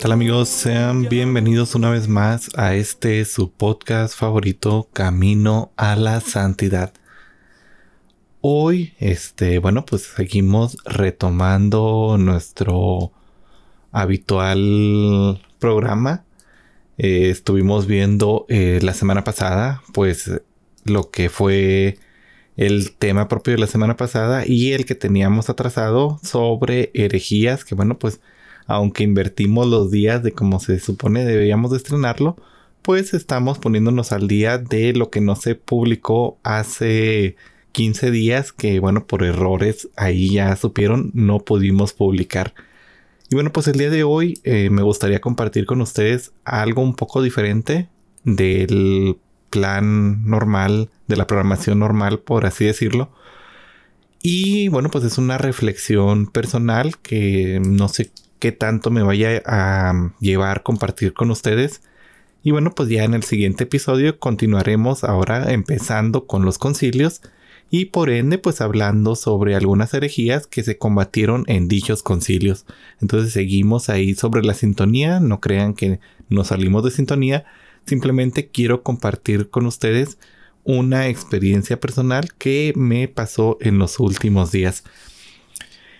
tal amigos? Sean bienvenidos una vez más a este su podcast favorito, Camino a la Santidad. Hoy, este, bueno, pues seguimos retomando nuestro habitual programa. Eh, estuvimos viendo eh, la semana pasada, pues lo que fue el tema propio de la semana pasada y el que teníamos atrasado sobre herejías, que bueno, pues aunque invertimos los días de como se supone deberíamos de estrenarlo, pues estamos poniéndonos al día de lo que no se publicó hace 15 días, que bueno, por errores ahí ya supieron, no pudimos publicar. Y bueno, pues el día de hoy eh, me gustaría compartir con ustedes algo un poco diferente del plan normal, de la programación normal, por así decirlo. Y bueno, pues es una reflexión personal que no sé qué tanto me vaya a llevar compartir con ustedes. Y bueno, pues ya en el siguiente episodio continuaremos ahora empezando con los concilios y por ende pues hablando sobre algunas herejías que se combatieron en dichos concilios. Entonces seguimos ahí sobre la sintonía, no crean que nos salimos de sintonía, simplemente quiero compartir con ustedes una experiencia personal que me pasó en los últimos días.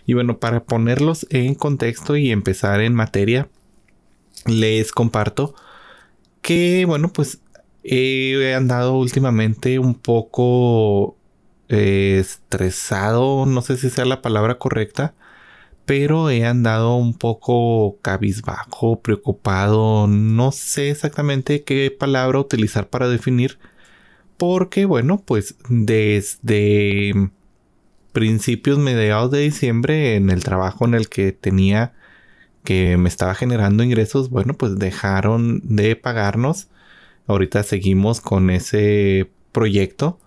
Y bueno, para ponerlos en contexto y empezar en materia, les comparto que bueno, pues he andado últimamente un poco estresado, no sé si sea la palabra correcta, pero he andado un poco cabizbajo, preocupado, no sé exactamente qué palabra utilizar para definir, porque bueno, pues desde principios, mediados de diciembre, en el trabajo en el que tenía que me estaba generando ingresos, bueno, pues dejaron de pagarnos. Ahorita seguimos con ese proyecto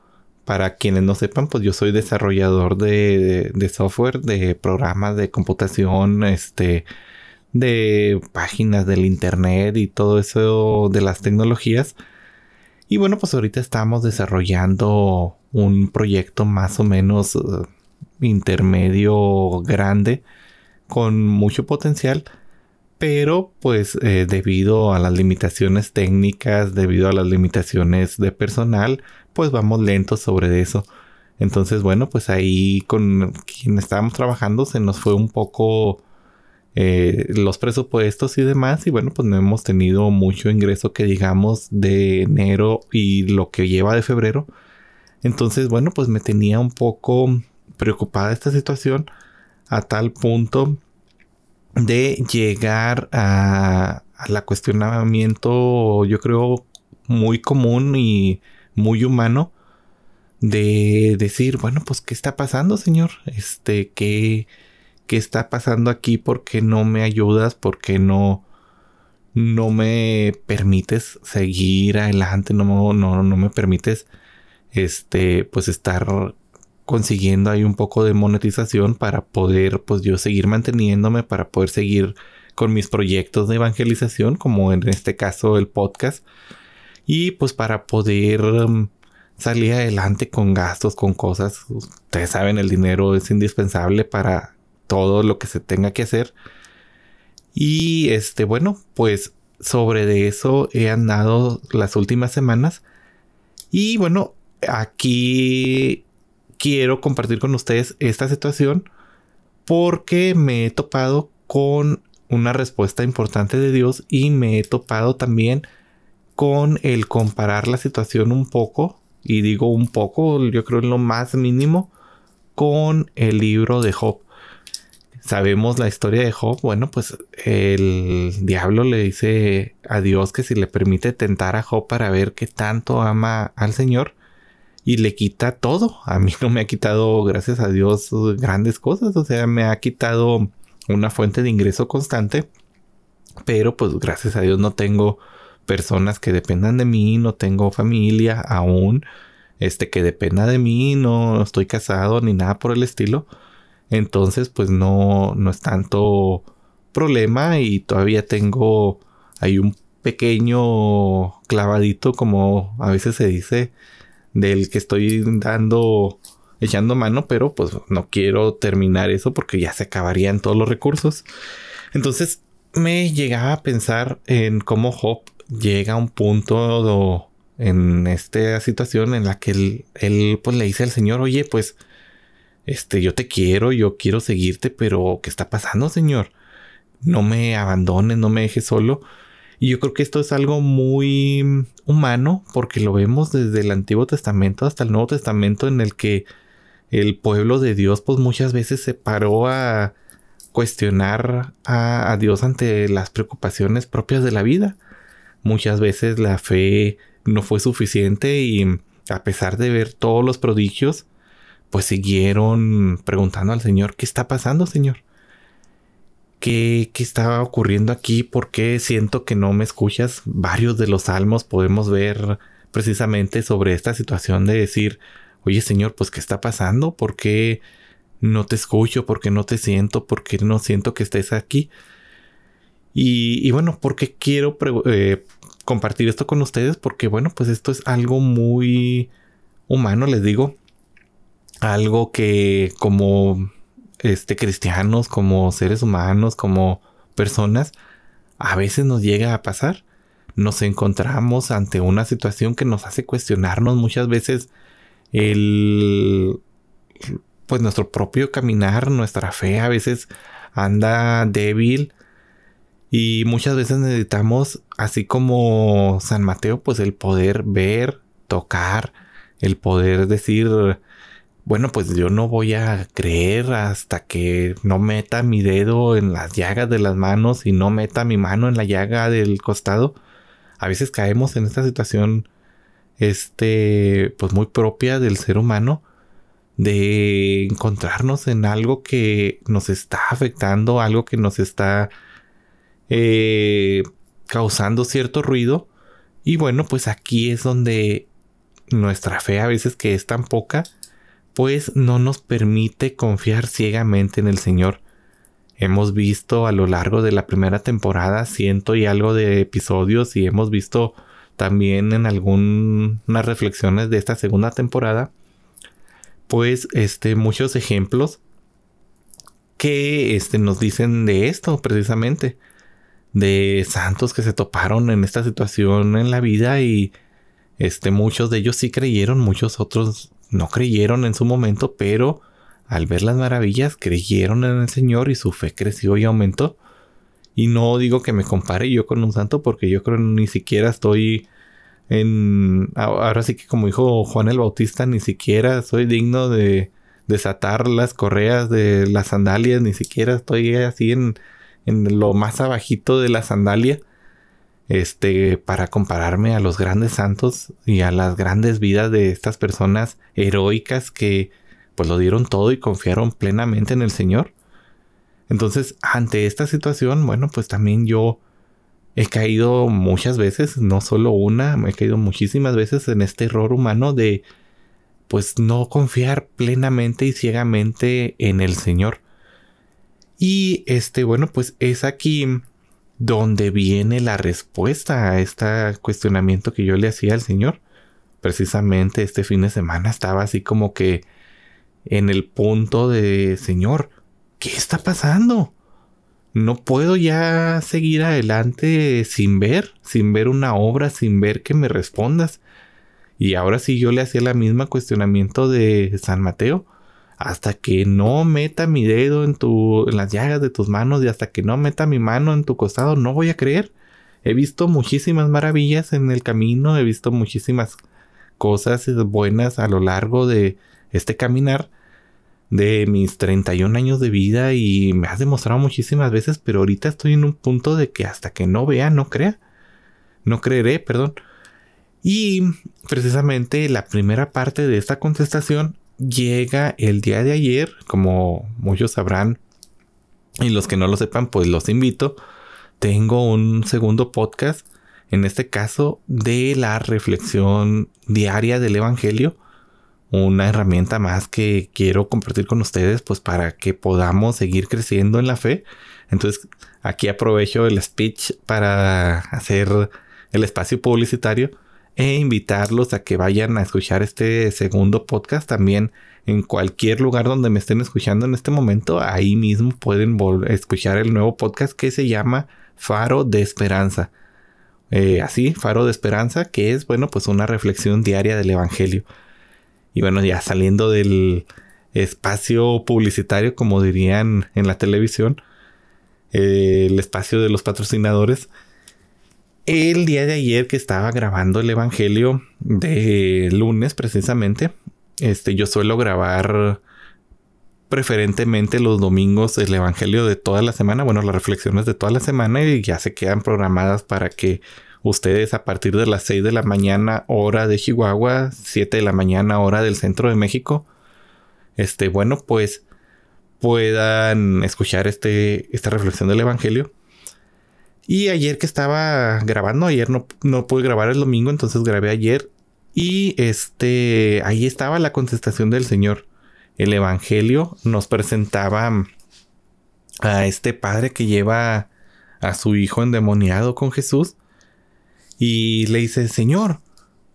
para quienes no sepan, pues yo soy desarrollador de, software, de programas de computación, este, de páginas del internet y todo eso de las tecnologías. Y bueno, pues ahorita estamos desarrollando un proyecto más o menos eh, intermedio grande con mucho potencial pero pues eh, debido a las limitaciones técnicas, debido a las limitaciones de personal, pues vamos lentos sobre eso. Entonces, bueno, pues ahí con quien estábamos trabajando se nos fue un poco eh, los presupuestos y demás. Y bueno, pues no hemos tenido mucho ingreso que digamos de enero y lo que lleva de febrero. Entonces, bueno, pues me tenía un poco preocupada esta situación a tal punto de llegar a, la cuestionamiento, yo creo, muy común y muy humano de decir, bueno, pues, ¿qué está pasando, señor? Este, ¿qué, qué está pasando aquí? ¿Por qué no me ayudas? ¿Por qué no, no me permites seguir adelante? No, no, no me permites, este, pues, estar consiguiendo ahí un poco de monetización para poder pues yo seguir manteniéndome, para poder seguir con mis proyectos de evangelización, como en este caso el podcast, y pues para poder um, salir adelante con gastos, con cosas. Ustedes saben, el dinero es indispensable para todo lo que se tenga que hacer. Y este, bueno, pues sobre de eso he andado las últimas semanas. Y bueno, aquí quiero compartir con ustedes esta situación porque me he topado con una respuesta importante de Dios y me he topado también con el comparar la situación un poco, y digo un poco, yo creo en lo más mínimo, con el libro de Job. Sabemos la historia de Job, bueno, pues el diablo le dice a Dios que si le permite tentar a Job para ver qué tanto ama al Señor, y le quita todo. A mí no me ha quitado, gracias a Dios, grandes cosas. O sea, me ha quitado una fuente de ingreso constante. Pero pues gracias a Dios no tengo personas que dependan de mí, no tengo familia aún, este que dependa de mí, no estoy casado ni nada por el estilo. Entonces pues no, no es tanto problema y todavía tengo hay un pequeño clavadito, como a veces se dice, del que estoy dando, echando mano, pero pues no quiero terminar eso porque ya se acabarían todos los recursos. Entonces me llegaba a pensar en cómo Job llega a un punto en esta situación en la que él, él, pues le dice al Señor, oye, pues este, yo te quiero, yo quiero seguirte, pero ¿qué está pasando, Señor? No me abandones, no me dejes solo. Y yo creo que esto es algo muy humano porque lo vemos desde el Antiguo Testamento hasta el Nuevo Testamento en el que el pueblo de Dios pues muchas veces se paró a cuestionar a, a Dios ante las preocupaciones propias de la vida. Muchas veces la fe no fue suficiente y a pesar de ver todos los prodigios, pues siguieron preguntando al Señor, ¿qué está pasando, Señor? ¿Qué, ¿Qué está ocurriendo aquí? ¿Por qué siento que no me escuchas? Varios de los salmos podemos ver precisamente sobre esta situación de decir, oye Señor, pues ¿qué está pasando? ¿Por qué no te escucho? ¿Por qué no te siento? ¿Por qué no siento que estés aquí? Y, bueno, ¿por qué quiero eh, compartir esto con ustedes? Porque bueno, pues esto es algo muy humano, les digo algo que como este cristianos, como seres humanos, como personas, a veces nos llega a pasar. Nos encontramos ante una situación que nos hace cuestionarnos muchas veces el pues nuestro propio caminar, nuestra fe a veces anda débil y muchas veces necesitamos, así como San Mateo, pues el poder ver, tocar, el poder decir, bueno, pues yo no voy a creer hasta que no meta mi dedo en las llagas de las manos y no meta mi mano en la llaga del costado. A veces caemos en esta situación, este, pues muy propia del ser humano, de encontrarnos en algo que nos está afectando, algo que nos está eh, causando cierto ruido. Y bueno, pues aquí es donde nuestra fe a veces que es tan poca, pues no nos permite confiar ciegamente en el Señor. Hemos visto a lo largo de la primera temporada ciento y algo de episodios y hemos visto también en algunas reflexiones de esta segunda temporada, pues este muchos ejemplos que este, nos dicen de esto precisamente, de santos que se toparon en esta situación en la vida y este muchos de ellos sí creyeron, muchos otros no creyeron en su momento, pero al ver las maravillas creyeron en el Señor y su fe creció y aumentó. Y no digo que me compare yo con un santo porque yo creo ni siquiera estoy en... Ahora sí que como dijo Juan el Bautista, ni siquiera soy digno de desatar las correas de las sandalias, ni siquiera estoy así en, en lo más abajito de la sandalia este, para compararme a los grandes santos y a las grandes vidas de estas personas heroicas que pues lo dieron todo y confiaron plenamente en el Señor. Entonces, ante esta situación, bueno, pues también yo he caído muchas veces, no solo una, me he caído muchísimas veces en este error humano de pues no confiar plenamente y ciegamente en el Señor. Y este, bueno, pues es aquí donde viene la respuesta a este cuestionamiento que yo le hacía al Señor. Precisamente este fin de semana estaba así como que en el punto de, Señor, ¿qué está pasando? No puedo ya seguir adelante sin ver, sin ver una obra, sin ver que me respondas. Y ahora sí yo le hacía la misma cuestionamiento de San Mateo hasta que no meta mi dedo en, tu, en las llagas de tus manos y hasta que no meta mi mano en tu costado, no voy a creer. He visto muchísimas maravillas en el camino, he visto muchísimas cosas buenas a lo largo de este caminar de mis 31 años de vida y me has demostrado muchísimas veces, pero ahorita estoy en un punto de que hasta que no vea, no crea. No creeré, perdón. Y precisamente la primera parte de esta contestación llega el día de ayer, como muchos sabrán, y los que no lo sepan, pues los invito. Tengo un segundo podcast, en este caso, de la reflexión diaria del Evangelio. Una herramienta más que quiero compartir con ustedes, pues para que podamos seguir creciendo en la fe. Entonces aquí aprovecho el speech para hacer el espacio publicitario e invitarlos a que vayan a escuchar este segundo podcast también en cualquier lugar donde me estén escuchando en este momento. Ahí mismo pueden escuchar el nuevo podcast que se llama Faro de Esperanza. Eh, así, Faro de Esperanza, que es, bueno, pues una reflexión diaria del Evangelio. Y bueno, ya saliendo del espacio publicitario, como dirían en la televisión, eh, el espacio de los patrocinadores. El día de ayer que estaba grabando el Evangelio de lunes precisamente, este, yo suelo grabar preferentemente los domingos el Evangelio de toda la semana, bueno, las reflexiones de toda la semana y ya se quedan programadas para que ustedes a partir de las 6 de la mañana hora de Chihuahua, 7 de la mañana hora del centro de México, este, bueno, pues puedan escuchar este, esta reflexión del Evangelio. Y ayer que estaba grabando, ayer no, no pude grabar el domingo, entonces grabé ayer. Y este, ahí estaba la contestación del Señor. El Evangelio nos presentaba a este padre que lleva a su hijo endemoniado con Jesús. Y le dice, Señor,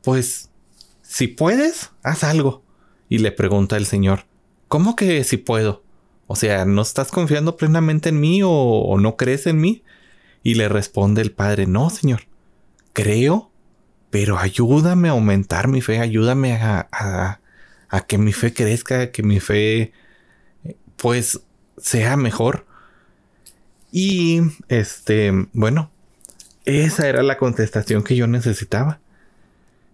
pues, si puedes, haz algo. Y le pregunta el Señor, ¿cómo que si puedo? O sea, ¿no estás confiando plenamente en mí o, no crees en mí? Y le responde el padre, no, Señor, creo, pero ayúdame a aumentar mi fe, ayúdame a, a, que mi fe crezca, que mi fe, pues, sea mejor. Y, este, bueno, esa era la contestación que yo necesitaba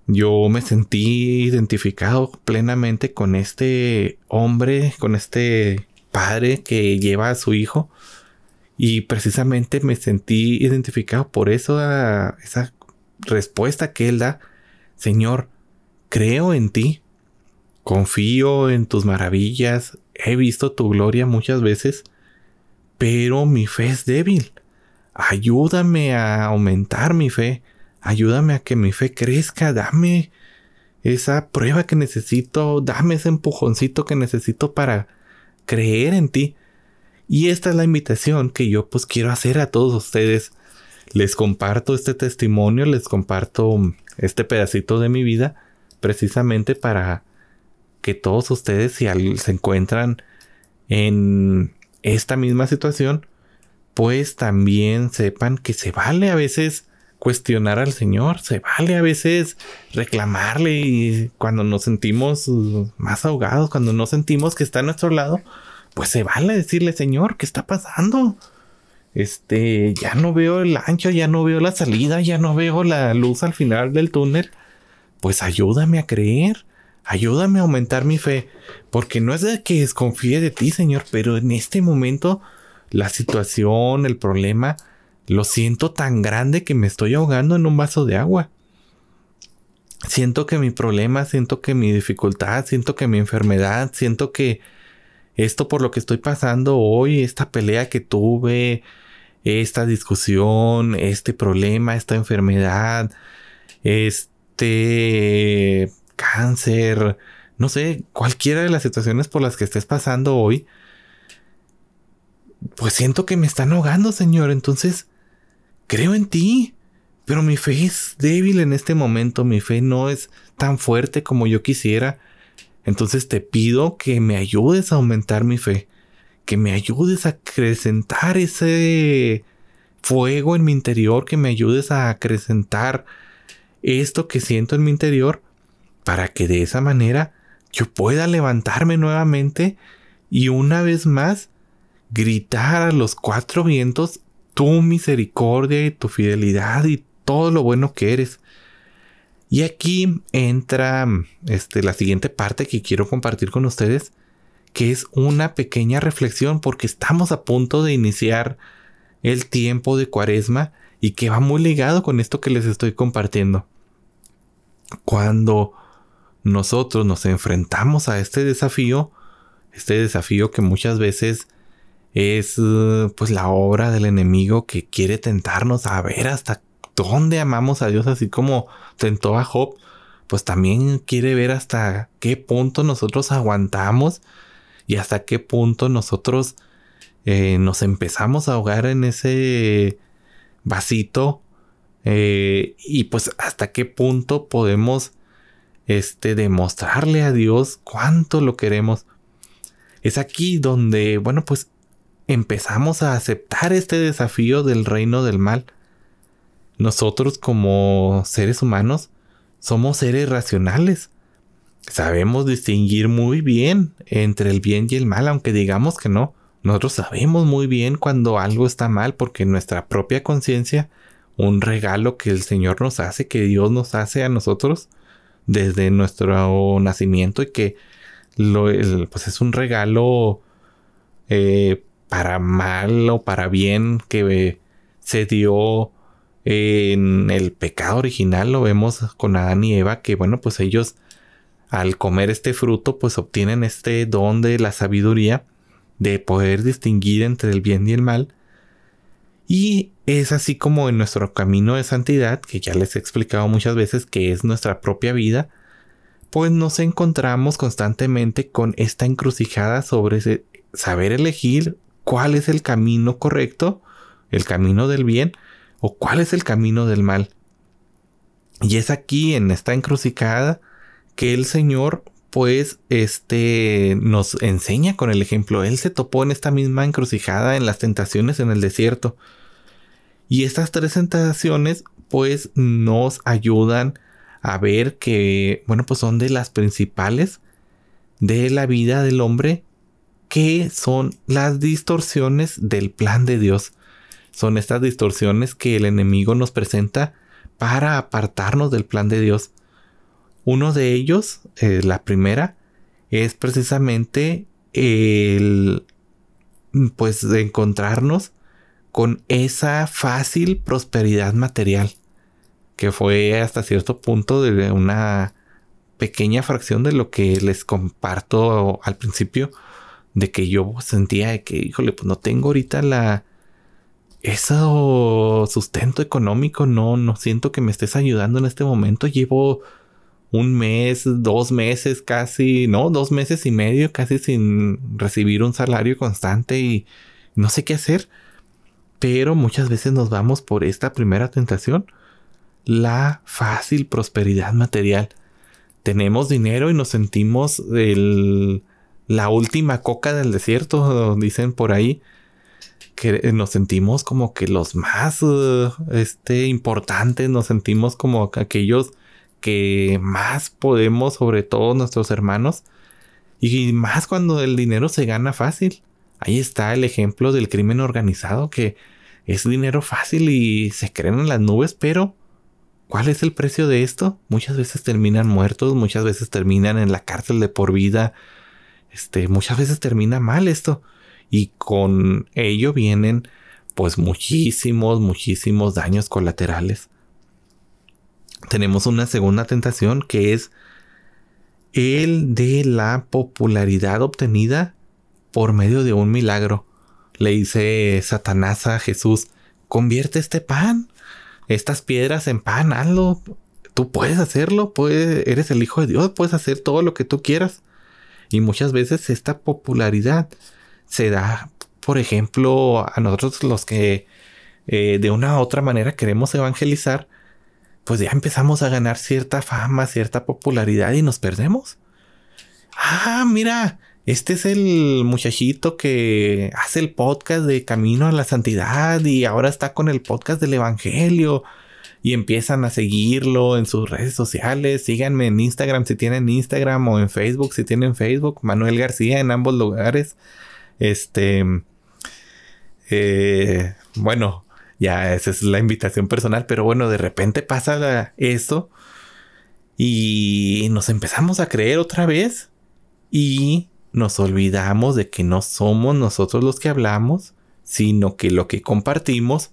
yo me sentí identificado plenamente con este hombre, con este padre que lleva a su hijo. Y precisamente me sentí identificado por esa respuesta que él da. Señor, creo en ti, confío en tus maravillas, he visto tu gloria muchas veces, pero mi fe es débil. Ayúdame a aumentar mi fe Ayúdame a que mi fe crezca, dame esa prueba que necesito, dame ese empujoncito que necesito para creer en ti. Y esta es la invitación que yo pues quiero hacer a todos ustedes. Les comparto este testimonio, les comparto este pedacito de mi vida precisamente para que todos ustedes si se encuentran en esta misma situación, pues también sepan que se vale a veces cuestionar al Señor, se vale a veces reclamarle y cuando nos sentimos más ahogados, cuando no sentimos que está a nuestro lado, pues se vale decirle, Señor, ¿qué está pasando? Este, ya no veo el ancho, ya no veo la salida, ya no veo la luz al final del túnel. Pues ayúdame a creer, ayúdame a aumentar mi fe, porque no es de que desconfíe de ti, Señor, pero en este momento la situación, el problema, lo siento tan grande que me estoy ahogando en un vaso de agua. Siento que mi problema, siento que mi dificultad, siento que mi enfermedad, siento que esto por lo que estoy pasando hoy, esta pelea que tuve, esta discusión, este problema, esta enfermedad, este cáncer, no sé, cualquiera de las situaciones por las que estés pasando hoy, pues siento que me están ahogando, Señor. Entonces, creo en ti, pero mi fe es débil en este momento, mi fe no es tan fuerte como yo quisiera. Entonces te pido que me ayudes a aumentar mi fe, que me ayudes a acrecentar ese fuego en mi interior, que me ayudes a acrecentar esto que siento en mi interior, para que de esa manera yo pueda levantarme nuevamente y una vez más gritar a los cuatro vientos tu misericordia y tu fidelidad y todo lo bueno que eres. Y aquí entra este, la siguiente parte que quiero compartir con ustedes, que es una pequeña reflexión porque estamos a punto de iniciar el tiempo de cuaresma y que va muy ligado con esto que les estoy compartiendo. Cuando nosotros nos enfrentamos a este desafío, este desafío que muchas veces es pues la obra del enemigo que quiere tentarnos a ver hasta dónde amamos a Dios, así como tentó a Job, pues también quiere ver hasta qué punto nosotros aguantamos y hasta qué punto nosotros eh, nos empezamos a ahogar en ese vasito eh, y pues hasta qué punto podemos este, demostrarle a Dios cuánto lo queremos. Es aquí donde, bueno, pues empezamos a aceptar este desafío del reino del mal. Nosotros como seres humanos somos seres racionales. Sabemos distinguir muy bien entre el bien y el mal, aunque digamos que no. Nosotros sabemos muy bien cuando algo está mal porque nuestra propia conciencia, un regalo que el Señor nos hace, que Dios nos hace a nosotros desde nuestro nacimiento y que lo, pues es un regalo eh, para mal o para bien que se dio en el pecado original. Lo vemos con Adán y Eva que bueno pues ellos al comer este fruto pues obtienen este don de la sabiduría de poder distinguir entre el bien y el mal. Y es así como en nuestro camino de santidad, que ya les he explicado muchas veces que es nuestra propia vida, pues nos encontramos constantemente con esta encrucijada sobre saber elegir cuál es el camino correcto, el camino del bien, o cuál es el camino del mal. Y es aquí, en esta encrucijada, que el Señor pues este nos enseña con el ejemplo. Él se topó en esta misma encrucijada en las tentaciones en el desierto. Y estas tres tentaciones pues nos ayudan a ver que, bueno, pues son de las principales de la vida del hombre, que son las distorsiones del plan de Dios. Son estas distorsiones que el enemigo nos presenta para apartarnos del plan de Dios. Uno de ellos, eh, la primera, es precisamente el pues de encontrarnos con esa fácil prosperidad material que fue hasta cierto punto de una pequeña fracción de lo que les comparto al principio de que yo sentía que híjole pues no tengo ahorita la ese sustento económico no no siento que me estés ayudando en este momento llevo un mes, dos meses casi, no, dos meses y medio casi sin recibir un salario constante y no sé qué hacer. Pero muchas veces nos vamos por esta primera tentación, la fácil prosperidad material. Tenemos dinero y nos sentimos el, la última coca del desierto, dicen por ahí, que nos sentimos como que los más este, importantes, nos sentimos como aquellos que más podemos sobre todos nuestros hermanos y más cuando el dinero se gana fácil. Ahí está el ejemplo del crimen organizado que es dinero fácil y se creen en las nubes, pero ¿cuál es el precio de esto? Muchas veces terminan muertos, muchas veces terminan en la cárcel de por vida. Este, muchas veces termina mal esto y con ello vienen pues muchísimos, muchísimos daños colaterales tenemos una segunda tentación que es el de la popularidad obtenida por medio de un milagro. Le dice Satanás a Jesús, convierte este pan, estas piedras en pan, hazlo. Tú puedes hacerlo, puedes, eres el Hijo de Dios, puedes hacer todo lo que tú quieras. Y muchas veces esta popularidad se da, por ejemplo, a nosotros los que eh, de una u otra manera queremos evangelizar, pues ya empezamos a ganar cierta fama, cierta popularidad y nos perdemos. Ah, mira, este es el muchachito que hace el podcast de Camino a la Santidad y ahora está con el podcast del Evangelio y empiezan a seguirlo en sus redes sociales. Síganme en Instagram si tienen Instagram o en Facebook si tienen Facebook. Manuel García en ambos lugares. Este, eh, bueno, ya esa es la invitación personal, pero bueno, de repente pasa eso y nos empezamos a creer otra vez y nos olvidamos de que no somos nosotros los que hablamos, sino que lo que compartimos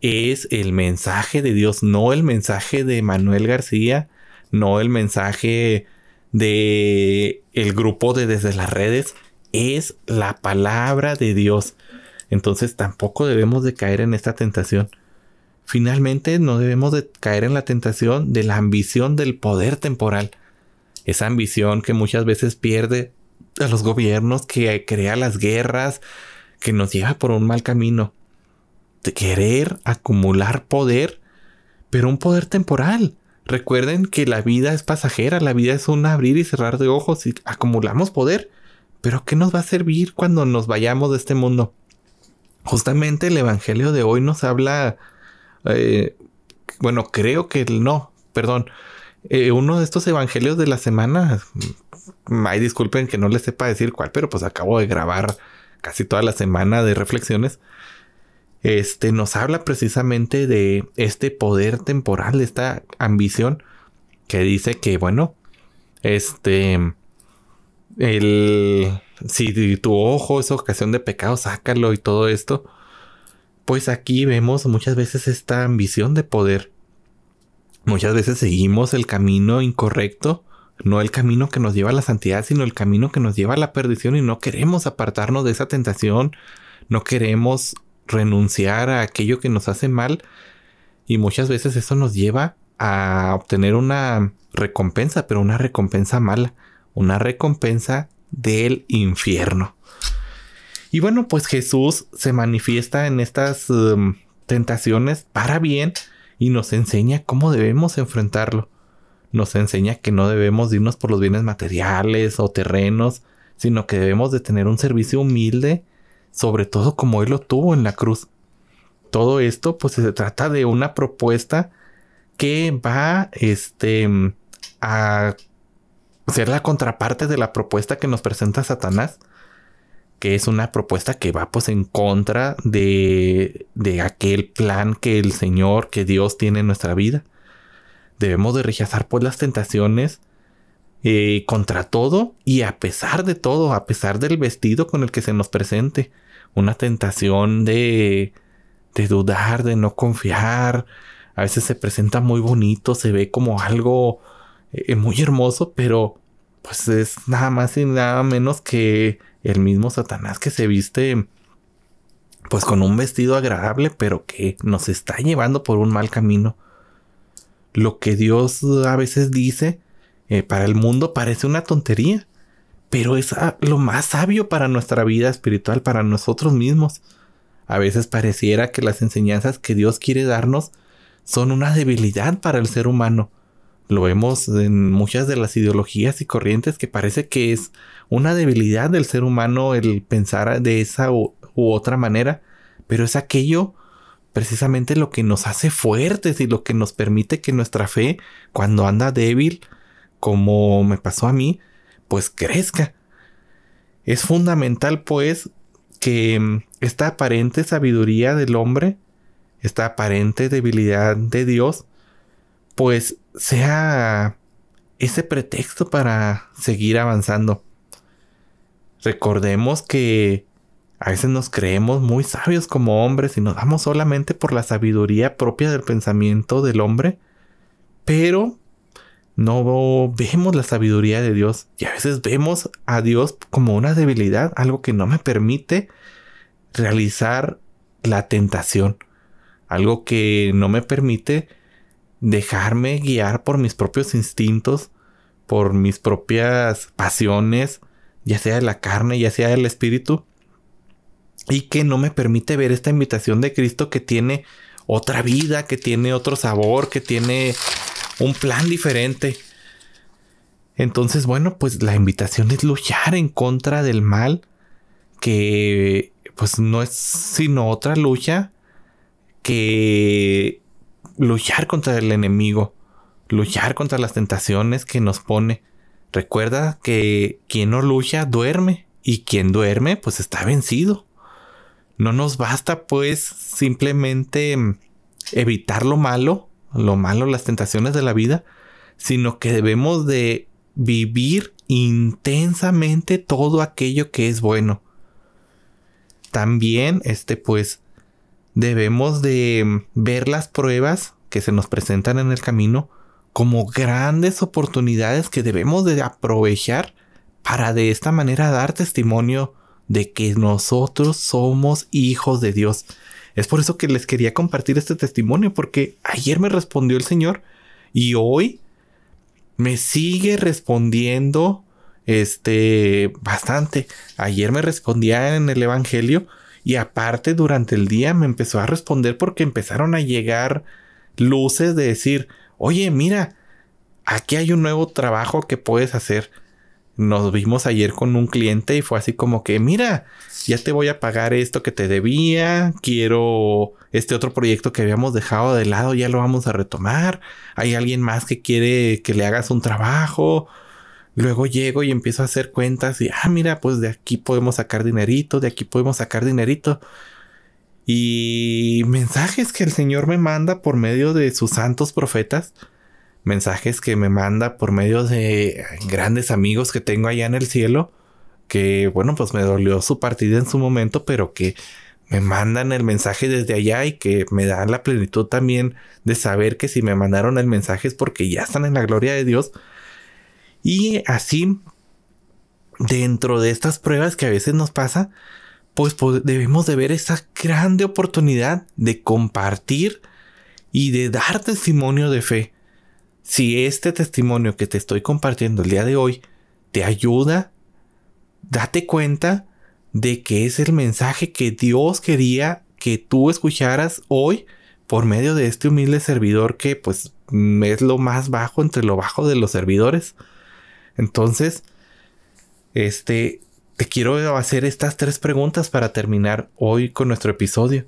es el mensaje de Dios, no el mensaje de Manuel García, no el mensaje de el grupo de desde las redes, es la palabra de Dios. Entonces tampoco debemos de caer en esta tentación. Finalmente no debemos de caer en la tentación de la ambición del poder temporal. Esa ambición que muchas veces pierde a los gobiernos, que crea las guerras, que nos lleva por un mal camino. De querer acumular poder, pero un poder temporal. Recuerden que la vida es pasajera, la vida es un abrir y cerrar de ojos y acumulamos poder. Pero ¿qué nos va a servir cuando nos vayamos de este mundo? Justamente el Evangelio de hoy nos habla, eh, bueno, creo que no, perdón, eh, uno de estos Evangelios de la semana, mm, ay disculpen que no les sepa decir cuál, pero pues acabo de grabar casi toda la semana de reflexiones. Este nos habla precisamente de este poder temporal, de esta ambición que dice que, bueno, este, el, si tu ojo es ocasión de pecado, sácalo y todo esto. Pues aquí vemos muchas veces esta ambición de poder. Muchas veces seguimos el camino incorrecto, no el camino que nos lleva a la santidad, sino el camino que nos lleva a la perdición y no queremos apartarnos de esa tentación, no queremos renunciar a aquello que nos hace mal y muchas veces eso nos lleva a obtener una recompensa, pero una recompensa mala, una recompensa del infierno. Y bueno, pues Jesús se manifiesta en estas um, tentaciones para bien y nos enseña cómo debemos enfrentarlo. Nos enseña que no debemos irnos por los bienes materiales o terrenos, sino que debemos de tener un servicio humilde, sobre todo como Él lo tuvo en la cruz. Todo esto pues se trata de una propuesta que va este, a ser la contraparte de la propuesta que nos presenta Satanás, que es una propuesta que va pues en contra de, de aquel plan que el Señor, que Dios tiene en nuestra vida. Debemos de rechazar pues las tentaciones eh, contra todo y a pesar de todo, a pesar del vestido con el que se nos presente. Una tentación de, de dudar, de no confiar. A veces se presenta muy bonito, se ve como algo eh, muy hermoso, pero pues es nada más y nada menos que el mismo Satanás que se viste pues con un vestido agradable, pero que nos está llevando por un mal camino. Lo que Dios a veces dice eh, para el mundo parece una tontería, pero es lo más sabio para nuestra vida espiritual, para nosotros mismos. A veces pareciera que las enseñanzas que Dios quiere darnos son una debilidad para el ser humano, lo vemos en muchas de las ideologías y corrientes que parece que es una debilidad del ser humano el pensar de esa u, otra manera, pero es aquello precisamente lo que nos hace fuertes y lo que nos permite que nuestra fe, cuando anda débil, como me pasó a mí, pues crezca. Es fundamental pues que mm, esta aparente sabiduría del hombre, esta aparente debilidad de Dios, pues sea ese pretexto para seguir avanzando. Recordemos que a veces nos creemos muy sabios como hombres y nos damos solamente por la sabiduría propia del pensamiento del hombre, pero no vemos la sabiduría de Dios y a veces vemos a Dios como una debilidad, algo que no me permite realizar la tentación, algo que no me permite dejarme guiar por mis propios instintos, por mis propias pasiones, ya sea de la carne, ya sea del espíritu, y que no me permite ver esta invitación de Cristo que tiene otra vida, que tiene otro sabor, que tiene un plan diferente. Entonces, bueno, pues la invitación es luchar en contra del mal, que pues no es sino otra lucha que luchar contra el enemigo, luchar contra las tentaciones que nos pone. Recuerda que quien no lucha duerme y quien duerme pues está vencido. No nos basta pues simplemente evitar lo malo, lo malo, las tentaciones de la vida, sino que debemos de vivir intensamente todo aquello que es bueno. También, este, pues, debemos de ver las pruebas que se nos presentan en el camino como grandes oportunidades que debemos de aprovechar para de esta manera dar testimonio de que nosotros somos hijos de Dios. Es por eso que les quería compartir este testimonio porque ayer me respondió el Señor y hoy me sigue respondiendo este bastante. Ayer me respondía en el evangelio Y aparte durante el día me empezó a responder porque empezaron a llegar luces de decir, oye, mira, aquí hay un nuevo trabajo que puedes hacer. Nos vimos ayer con un cliente y fue así como que, mira, ya te voy a pagar esto que te debía, quiero este otro proyecto que habíamos dejado de lado, ya lo vamos a retomar. Hay alguien más que quiere que le hagas un trabajo. Luego llego y empiezo a hacer cuentas y, ah, mira, pues de aquí podemos sacar dinerito, de aquí podemos sacar dinerito. Y mensajes que el Señor me manda por medio de sus santos profetas. Mensajes que me manda por medio de grandes amigos que tengo allá en el cielo. Que bueno, pues me dolió su partida en su momento, pero que me mandan el mensaje desde allá y que me dan la plenitud también de saber que si me mandaron el mensaje es porque ya están en la gloria de Dios. Y así, dentro de estas pruebas que a veces nos pasa, pues, debemos de ver esa grande oportunidad de compartir y de dar testimonio de fe. Si este testimonio que te estoy compartiendo el día de hoy te ayuda, date cuenta de que es el mensaje que Dios quería que tú escucharas hoy por medio de este humilde servidor que pues es lo más bajo entre lo bajo de los servidores. Entonces, este, te quiero hacer estas tres preguntas para terminar hoy con nuestro episodio.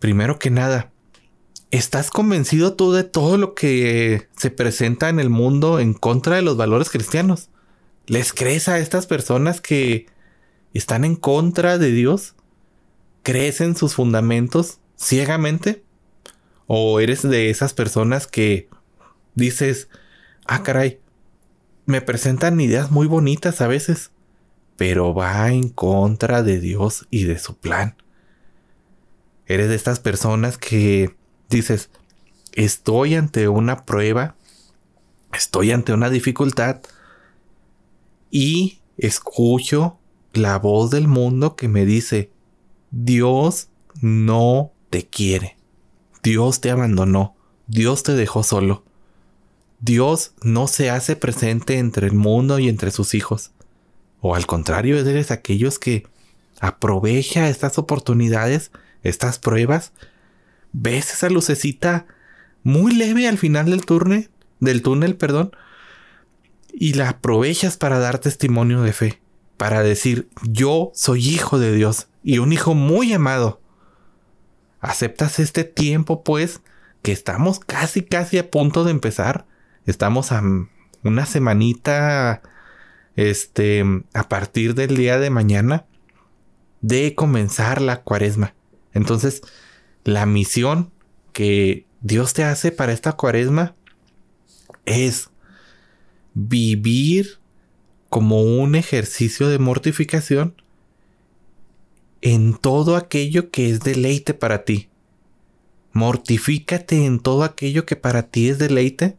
Primero que nada, ¿estás convencido tú de todo lo que se presenta en el mundo en contra de los valores cristianos? ¿Les crees a estas personas que están en contra de Dios? ¿Crees en sus fundamentos ciegamente? ¿O eres de esas personas que dices, ah, caray, me presentan ideas muy bonitas a veces, pero va en contra de Dios y de su plan. Eres de estas personas que dices, estoy ante una prueba, estoy ante una dificultad y escucho la voz del mundo que me dice, Dios no te quiere, Dios te abandonó, Dios te dejó solo. Dios no se hace presente entre el mundo y entre sus hijos. O al contrario, eres aquellos que aprovecha estas oportunidades, estas pruebas. ¿Ves esa lucecita muy leve al final del túnel, del túnel, perdón? Y la aprovechas para dar testimonio de fe, para decir, yo soy hijo de Dios y un hijo muy amado. ¿Aceptas este tiempo, pues, que estamos casi, casi a punto de empezar? Estamos a una semanita, este, a partir del día de mañana, de comenzar la cuaresma. Entonces, la misión que Dios te hace para esta cuaresma es vivir como un ejercicio de mortificación en todo aquello que es deleite para ti. Mortifícate en todo aquello que para ti es deleite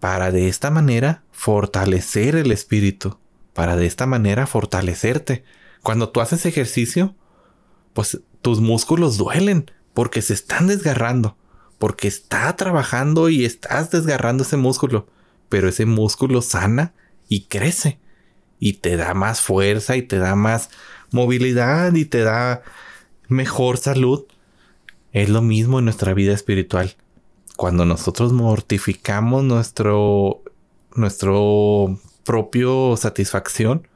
para de esta manera fortalecer el espíritu, para de esta manera fortalecerte. Cuando tú haces ejercicio, pues tus músculos duelen porque se están desgarrando, porque está trabajando y estás desgarrando ese músculo, pero ese músculo sana y crece y te da más fuerza y te da más movilidad y te da mejor salud. Es lo mismo en nuestra vida espiritual cuando nosotros mortificamos nuestro, nuestro propio satisfacción,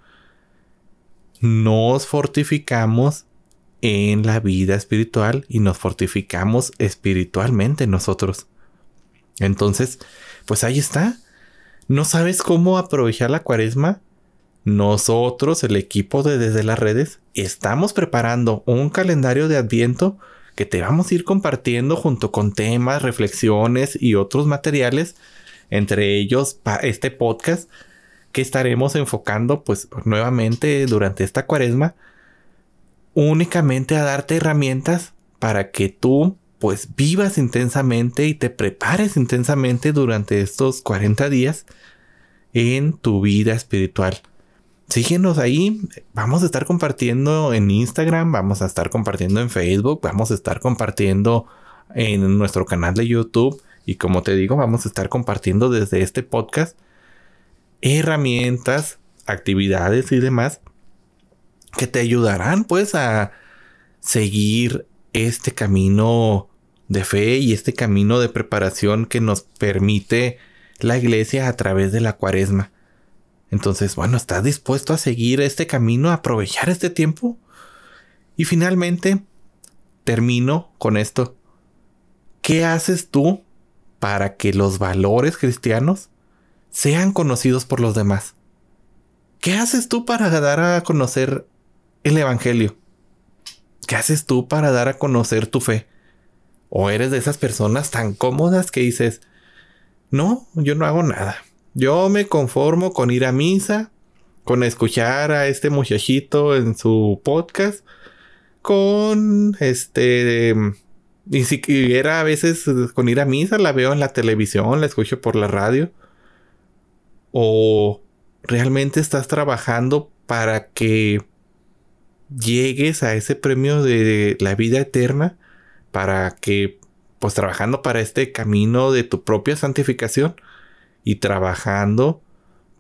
nos fortificamos en la vida espiritual y nos fortificamos espiritualmente nosotros. Entonces, pues ahí está. ¿No sabes cómo aprovechar la cuaresma? Nosotros, el equipo de Desde las Redes, estamos preparando un calendario de adviento que te vamos a ir compartiendo junto con temas, reflexiones y otros materiales, entre ellos este podcast que estaremos enfocando pues nuevamente durante esta cuaresma únicamente a darte herramientas para que tú pues vivas intensamente y te prepares intensamente durante estos 40 días en tu vida espiritual síguenos ahí. Vamos a estar compartiendo en Instagram, vamos a estar compartiendo en Facebook, vamos a estar compartiendo en nuestro canal de YouTube. Y como te digo, vamos a estar compartiendo desde este podcast herramientas, actividades y demás que te ayudarán pues a, seguir este camino de fe y este camino de preparación que nos permite la iglesia a través de la cuaresma. Entonces, bueno, ¿estás dispuesto a seguir este camino, a aprovechar este tiempo? Y finalmente, termino con esto. ¿Qué haces tú para que los valores cristianos sean conocidos por los demás? ¿Qué haces tú para dar a conocer el Evangelio? ¿Qué haces tú para dar a conocer tu fe? ¿O eres de esas personas tan cómodas que dices, no, yo no hago nada? Yo me conformo con ir a misa, con escuchar a este muchachito en su podcast, con este... Ni siquiera a veces con ir a misa la veo en la televisión, la escucho por la radio. O realmente estás trabajando para que llegues a ese premio de la vida eterna, para que, pues trabajando para este camino de tu propia santificación, y trabajando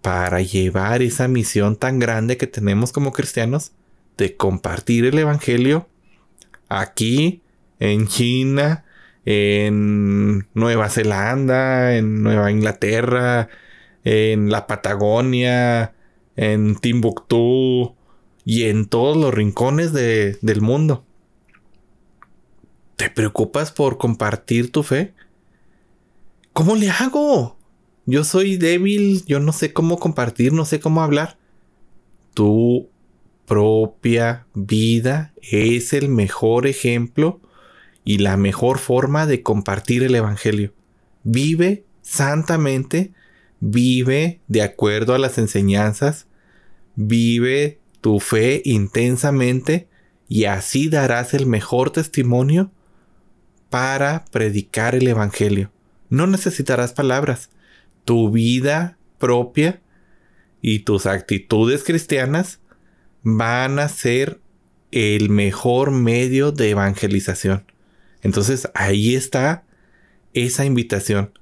para llevar esa misión tan grande que tenemos como cristianos de compartir el Evangelio aquí, en China, en Nueva Zelanda, en Nueva Inglaterra, en la Patagonia, en Timbuktu y en todos los rincones del mundo. ¿Te preocupas por compartir tu fe? ¿Cómo le hago? Yo soy débil, yo no sé cómo compartir, no sé cómo hablar. Tu propia vida es el mejor ejemplo y la mejor forma de compartir el Evangelio. Vive santamente, vive de acuerdo a las enseñanzas, vive tu fe intensamente y así darás el mejor testimonio para predicar el Evangelio. No necesitarás palabras, tu vida propia y tus actitudes cristianas van a ser el mejor medio de evangelización. Entonces ahí está esa invitación.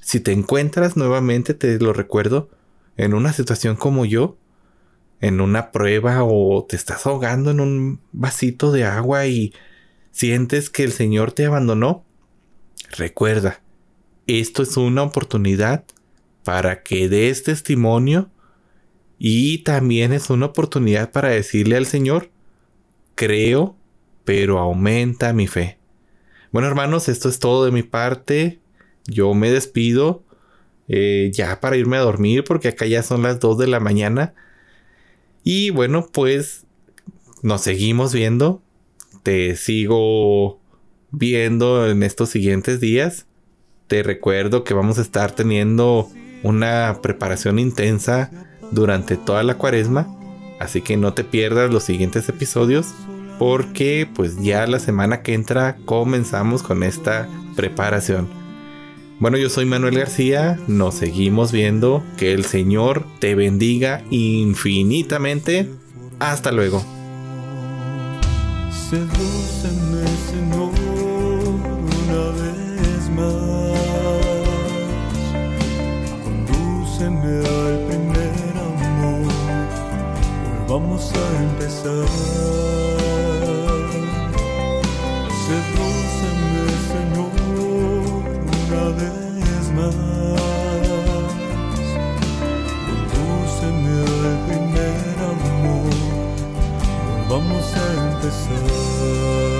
Si te encuentras nuevamente, te lo recuerdo, en una situación como yo, en una prueba o te estás ahogando en un vasito de agua y sientes que el Señor te abandonó, recuerda, esto es una oportunidad para que des testimonio y también es una oportunidad para decirle al Señor, creo, pero aumenta mi fe. Bueno hermanos, esto es todo de mi parte. Yo me despido eh, ya para irme a dormir porque acá ya son las 2 de la mañana. Y bueno, pues nos seguimos viendo. Te sigo viendo en estos siguientes días. Te recuerdo que vamos a estar teniendo una preparación intensa durante toda la cuaresma. Así que no te pierdas los siguientes episodios porque pues ya la semana que entra comenzamos con esta preparación. Bueno, yo soy Manuel García, nos seguimos viendo, que el Señor te bendiga infinitamente. Hasta luego. Vamos a empezar. Sedúceme, Señor, una vez más. Condúceme al primer amor. Vamos a empezar.